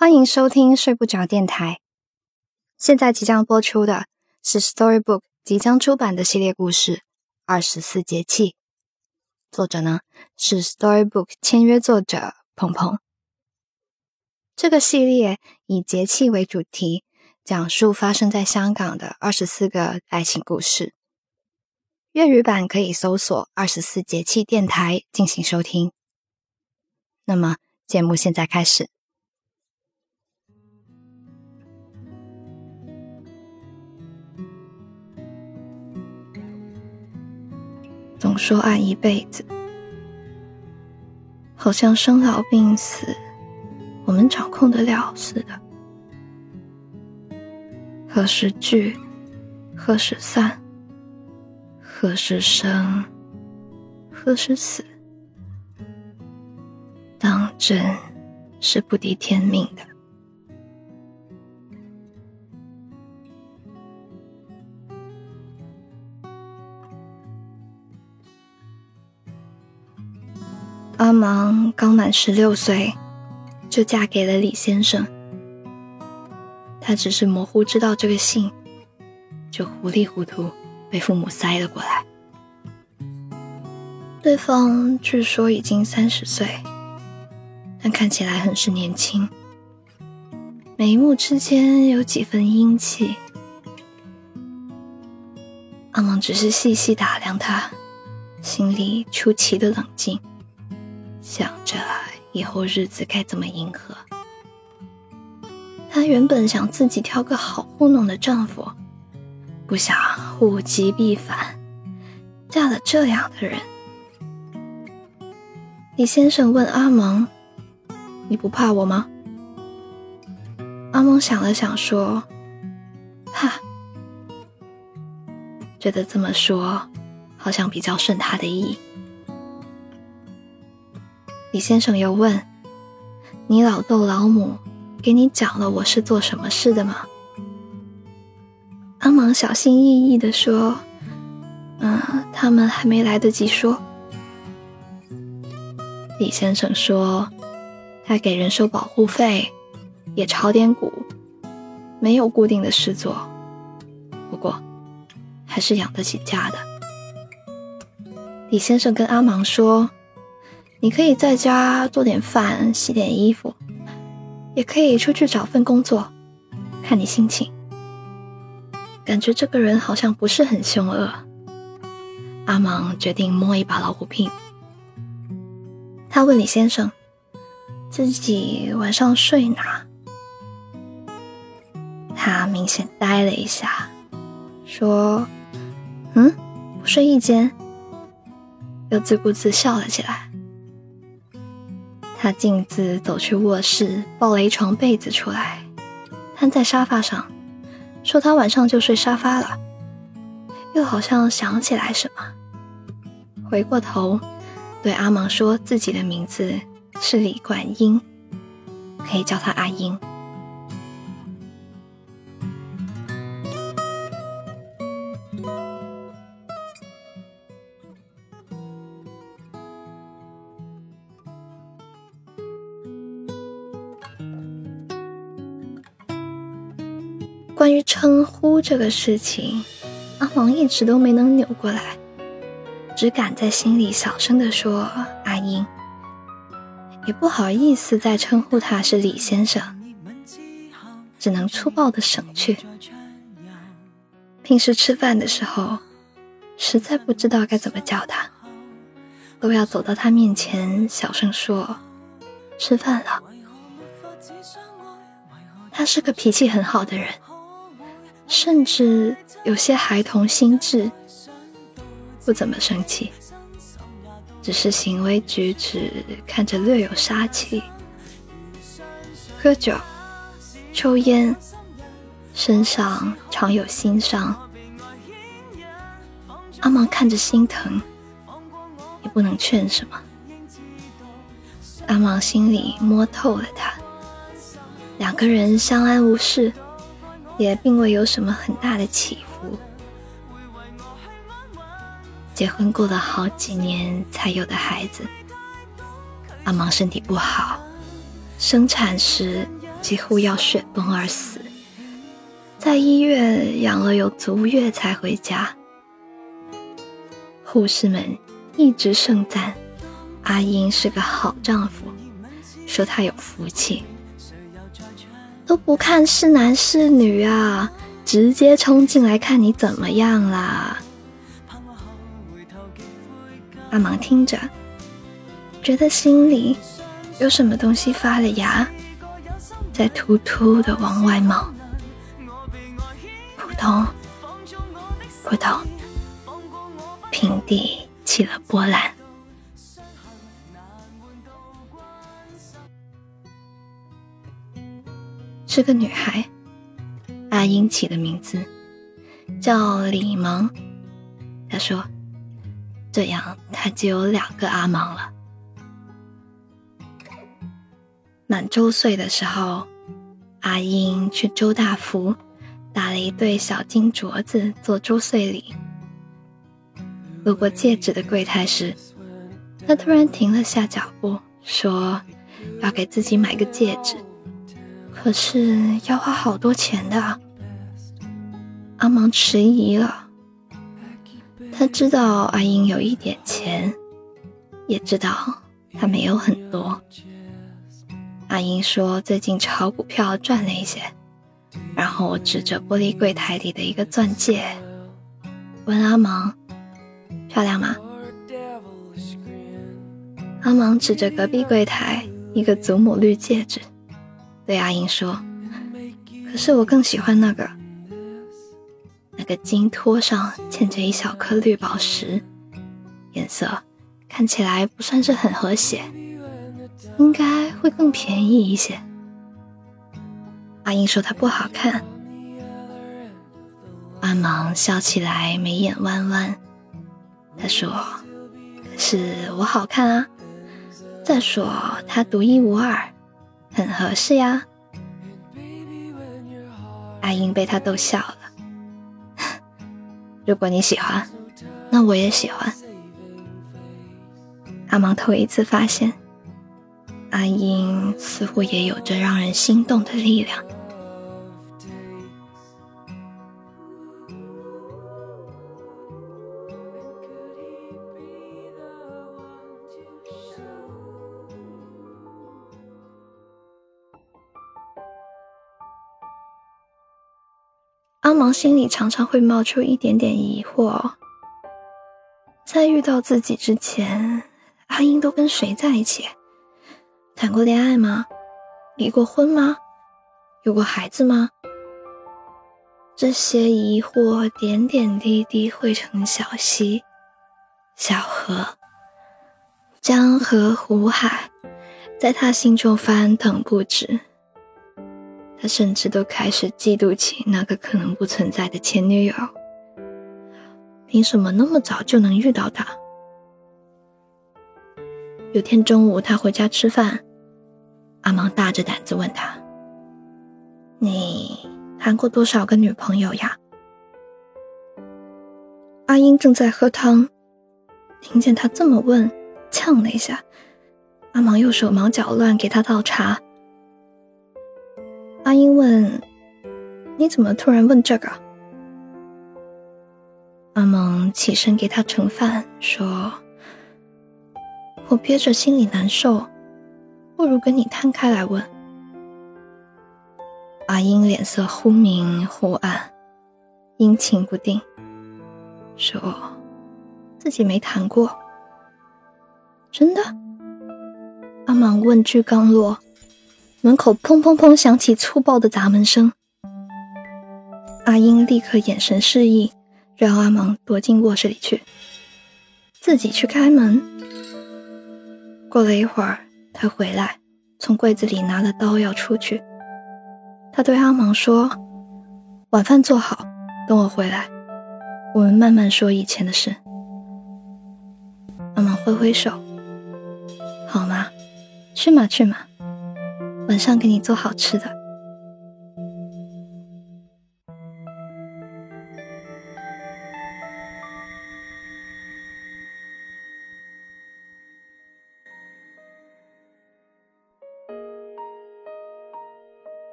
欢迎收听睡不着电台。现在即将播出的是 Storybook 即将出版的系列故事《二十四节气》，作者呢是 Storybook 签约作者鹏鹏。这个系列以节气为主题，讲述发生在香港的二十四个爱情故事。粤语版可以搜索“二十四节气电台”进行收听。那么，节目现在开始。总说爱一辈子，好像生老病死，我们掌控得了似的。何时聚，何时散，何时生，何时死，当真是不敌天命的。芒刚满十六岁，就嫁给了李先生。他只是模糊知道这个姓，就糊里糊涂被父母塞了过来。对方据说已经三十岁，但看起来很是年轻，眉目之间有几分英气。阿芒只是细细打量他，心里出奇的冷静。想着以后日子该怎么迎合，她原本想自己挑个好糊弄的丈夫，不想物极必反，嫁了这样的人。李先生问阿蒙：“你不怕我吗？”阿蒙想了想说：“怕。”觉得这么说好像比较顺他的意。李先生又问：“你老豆老母给你讲了我是做什么事的吗？”阿芒小心翼翼的说：“嗯，他们还没来得及说。”李先生说：“他给人收保护费，也炒点股，没有固定的事做，不过还是养得起家的。”李先生跟阿芒说。你可以在家做点饭，洗点衣服，也可以出去找份工作，看你心情。感觉这个人好像不是很凶恶。阿芒决定摸一把老虎屁股。他问李先生：“自己晚上睡哪？”他明显呆了一下，说：“嗯，不睡一间。”又自顾自笑了起来。他径自走去卧室，抱了一床被子出来，瘫在沙发上，说他晚上就睡沙发了。又好像想起来什么，回过头对阿芒说自己的名字是李冠英，可以叫他阿英。称呼这个事情，阿黄一直都没能扭过来，只敢在心里小声的说“阿英”，也不好意思再称呼他是李先生，只能粗暴的省去。平时吃饭的时候，实在不知道该怎么叫他，都要走到他面前小声说“吃饭了”。他是个脾气很好的人。甚至有些孩童心智，不怎么生气，只是行为举止看着略有杀气。喝酒、抽烟，身上常有心伤。阿芒看着心疼，也不能劝什么。阿芒心里摸透了他，两个人相安无事。也并未有什么很大的起伏。结婚过了好几年才有的孩子，阿芒身体不好，生产时几乎要雪崩而死，在医院养了有足月才回家。护士们一直盛赞阿英是个好丈夫，说他有福气，都不看是男是女啊，直接冲进来看你怎么样啦。阿芒听着，觉得心里有什么东西发了芽，在突突的往外冒，扑通扑通，平地起了波澜。是个女孩，阿英起的名字叫李芒。她说。这样，他就有两个阿芒了。满周岁的时候，阿英去周大福打了一对小金镯子做周岁礼。路过戒指的柜台时，他突然停了下脚步，说要给自己买个戒指，可是要花好多钱的。阿芒迟疑了。他知道阿英有一点钱，也知道他没有很多。阿英说最近炒股票赚了一些，然后指着玻璃柜台里的一个钻戒，问阿芒：“漂亮吗？”阿芒指着隔壁柜台一个祖母绿戒指，对阿英说：“可是我更喜欢那个。”那个金托上嵌着一小颗绿宝石，颜色看起来不算是很和谐，应该会更便宜一些。阿英说它不好看，阿芒笑起来眉眼弯弯。他说：“可是我好看啊，再说它独一无二，很合适呀。”阿英被他逗笑了。如果你喜欢，那我也喜欢。阿芒头一次发现，阿英似乎也有着让人心动的力量。心里常常会冒出一点点疑惑：在遇到自己之前，阿英都跟谁在一起？谈过恋爱吗？离过婚吗？有过孩子吗？这些疑惑点点滴滴汇成小溪、小河、江河湖海，在他心中翻腾不止。他甚至都开始嫉妒起那个可能不存在的前女友。凭什么那么早就能遇到他？有天中午，他回家吃饭，阿芒大着胆子问他：“你谈过多少个女朋友呀？”阿英正在喝汤，听见他这么问，呛了一下。阿芒又手忙脚乱给他倒茶。阿英问：“你怎么突然问这个？”阿蒙起身给他盛饭，说：“我憋着心里难受，不如跟你摊开来问。”阿英脸色忽明忽暗，阴晴不定，说：“自己没谈过。”真的？阿芒问句刚落。门口砰砰砰响起粗暴的砸门声，阿英立刻眼神示意，让阿芒躲进卧室里去，自己去开门。过了一会儿，他回来，从柜子里拿了刀要出去。他对阿芒说：“晚饭做好，等我回来，我们慢慢说以前的事。”阿芒挥挥手：“好吗？去嘛，去嘛。”晚上给你做好吃的。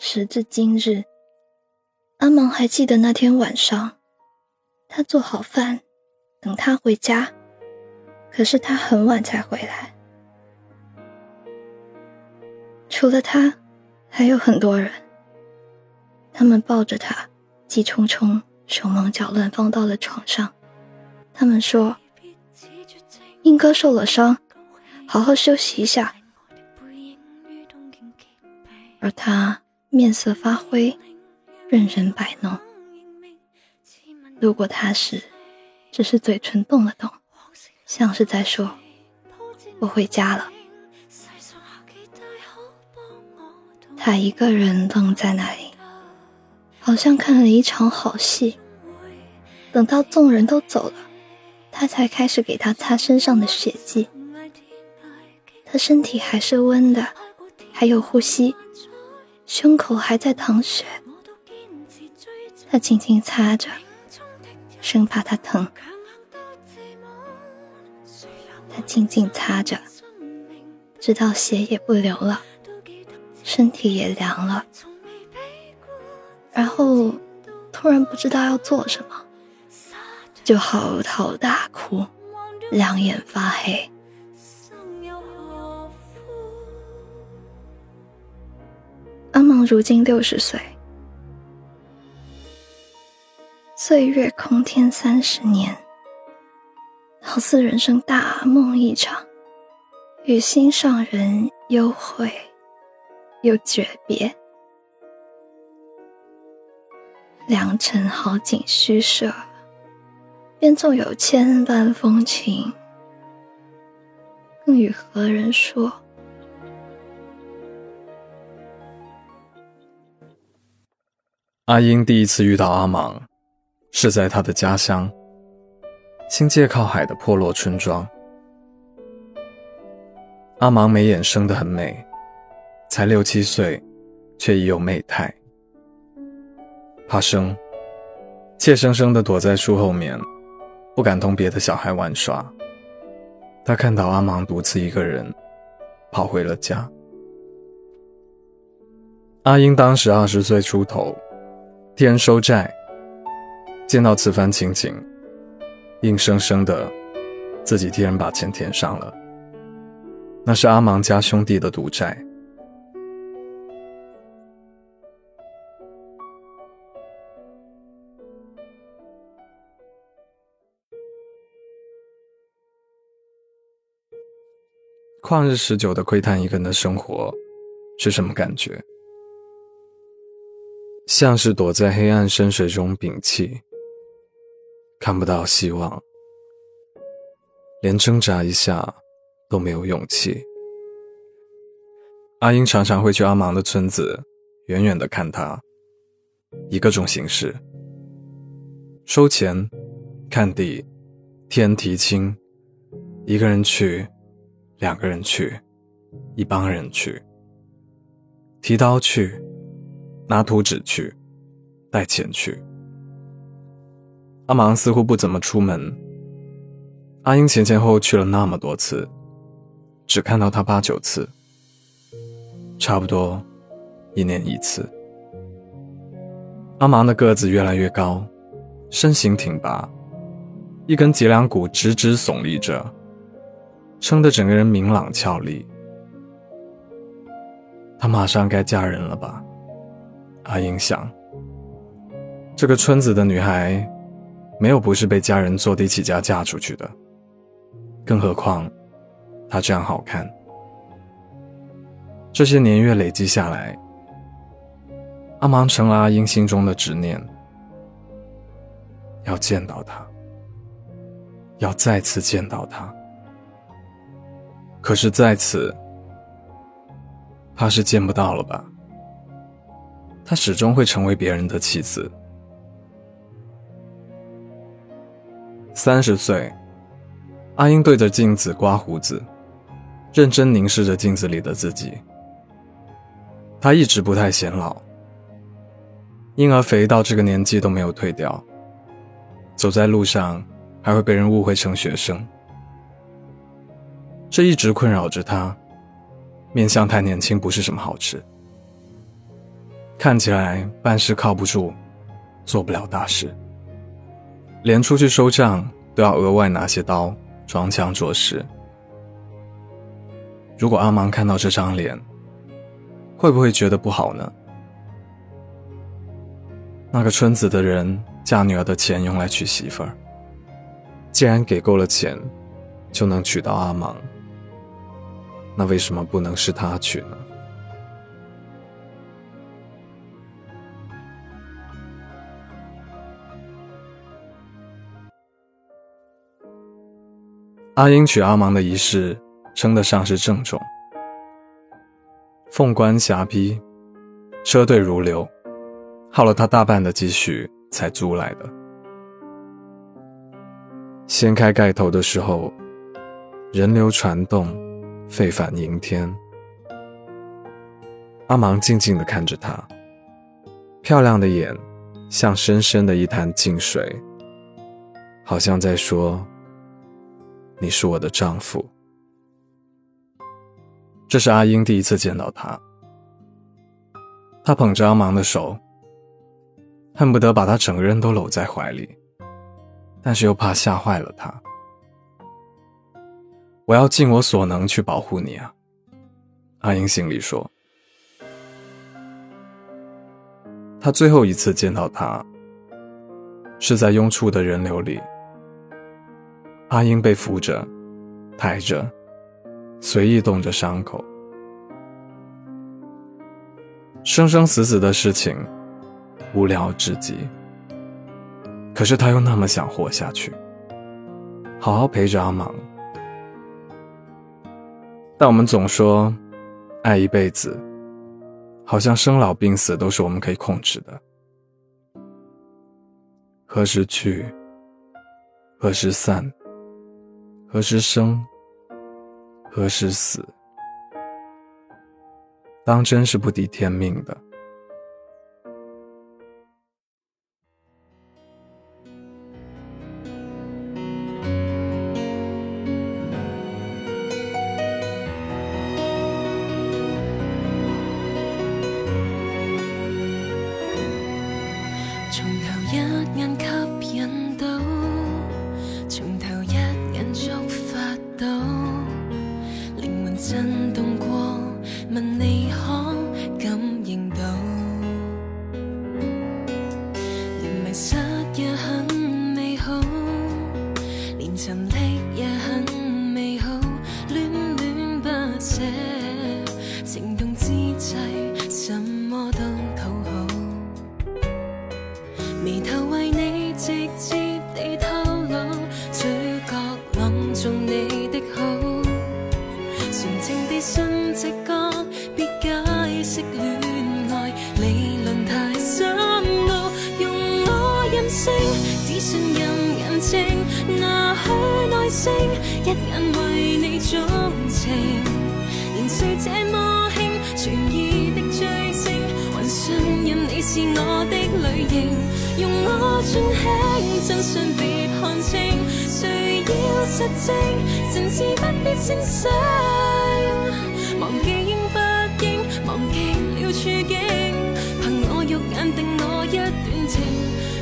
时至今日，阿芒还记得那天晚上，他做好饭，等他回家，可是他很晚才回来。除了他，还有很多人。他们抱着他，急冲冲、手忙脚乱放到了床上。他们说：“英哥受了伤，好好休息一下。”而他面色发灰，任人摆弄。路过他时，只是嘴唇动了动，像是在说：“我回家了。”他一个人愣在那里，好像看了一场好戏。等到众人都走了，他才开始给他擦身上的血迹。他身体还是温的，还有呼吸，胸口还在淌血。他轻轻擦着，生怕他疼。他静静擦着，直到血也不流了。身体也凉了，然后突然不知道要做什么，就嚎啕大哭，两眼发黑。阿芒如今六十岁，岁月空天三十年，好似人生大梦一场，与心上人幽会。又诀别，良辰好景虚设，便纵有千般风情，更与何人说？阿英第一次遇到阿芒，是在他的家乡新界靠海的破落村庄。阿芒眉眼生得很美。才六七岁，却已有媚态。怕生，怯生生地躲在树后面，不敢同别的小孩玩耍。他看到阿芒独自一个人，跑回了家。阿英当时二十岁出头，替人收债，见到此番情景，硬生生的自己替人把钱填上了。那是阿芒家兄弟的赌债。旷日持久的窥探一个人的生活，是什么感觉？像是躲在黑暗深水中屏气，看不到希望，连挣扎一下都没有勇气。阿英常常会去阿芒的村子，远远的看他，以各种形式：收钱、看地、天提亲，一个人去。两个人去，一帮人去，提刀去，拿图纸去，带钱去。阿芒似乎不怎么出门。阿英前前后后去了那么多次，只看到他八九次，差不多一年一次。阿芒的个子越来越高，身形挺拔，一根脊梁骨直直耸立着。撑得整个人明朗俏丽，她马上该嫁人了吧？阿英想。这个村子的女孩，没有不是被家人坐地起价嫁出去的，更何况她这样好看。这些年月累积下来，阿芒成了阿英心中的执念，要见到她，要再次见到她。可是在此，怕是见不到了吧？她始终会成为别人的妻子。三十岁，阿英对着镜子刮胡子，认真凝视着镜子里的自己。她一直不太显老，婴儿肥到这个年纪都没有退掉，走在路上还会被人误会成学生。这一直困扰着他，面相太年轻不是什么好事。看起来办事靠不住，做不了大事，连出去收账都要额外拿些刀装腔作势。如果阿芒看到这张脸，会不会觉得不好呢？那个村子的人嫁女儿的钱用来娶媳妇儿，既然给够了钱，就能娶到阿芒，那为什么不能是他娶呢？阿英娶阿芒的仪式。称得上是郑重。凤冠霞帔，车队如流，耗了他大半的积蓄才租来的。掀开盖头的时候，人流传动，沸反盈天。阿芒静静地看着她，漂亮的眼像深深的一潭静水，好像在说：“你是我的丈夫。”这是阿英第一次见到他，他捧着阿芒的手，恨不得把他整个人都搂在怀里，但是又怕吓坏了他。我要尽我所能去保护你啊，阿英心里说。他最后一次见到他，是在拥簇的人流里，阿英被扶着，抬着。随意动着伤口，生生死死的事情，无聊至极。可是他又那么想活下去，好好陪着阿芒。但我们总说，爱一辈子，好像生老病死都是我们可以控制的。何时去？何时散？何时生？何时死？当真是不敌天命的。耐性，一眼为你钟情。年岁这么轻，随意的追星，还信任你是我的类型，用我尽轻，真相别看清，谁要实证，神志不必清醒。忘记应不应，忘记了处境，凭我肉眼定我一段情，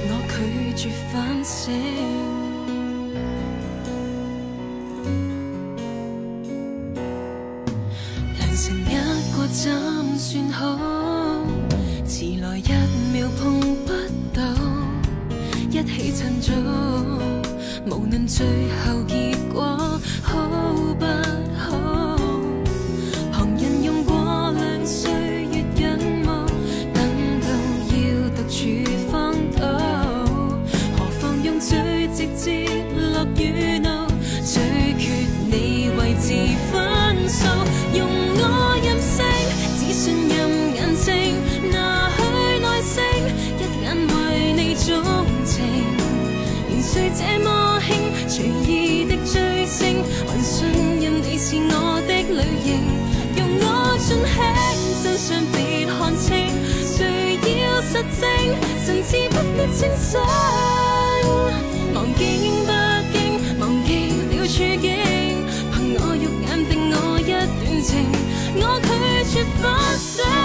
我拒绝反省。成一个怎算好？迟来一秒碰不到，一起趁早，无论最后结果好不好。类型。用我尽轻，真相别看清，谁要实证，神志不必清醒。忘记应不经，忘记了处境，凭我肉眼定我一段情，我拒绝反省。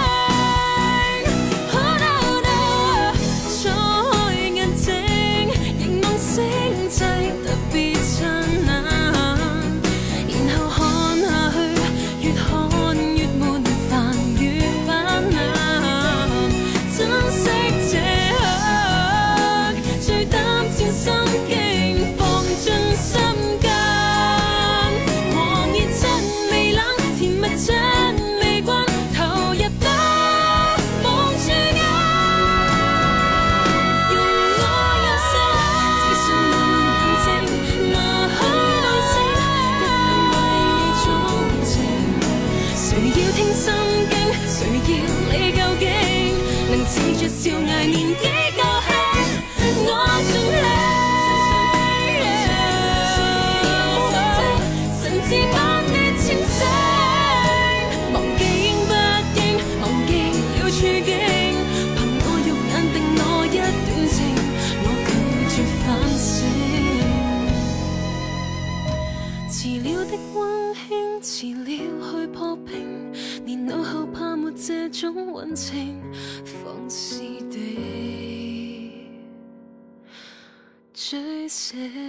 地追寫。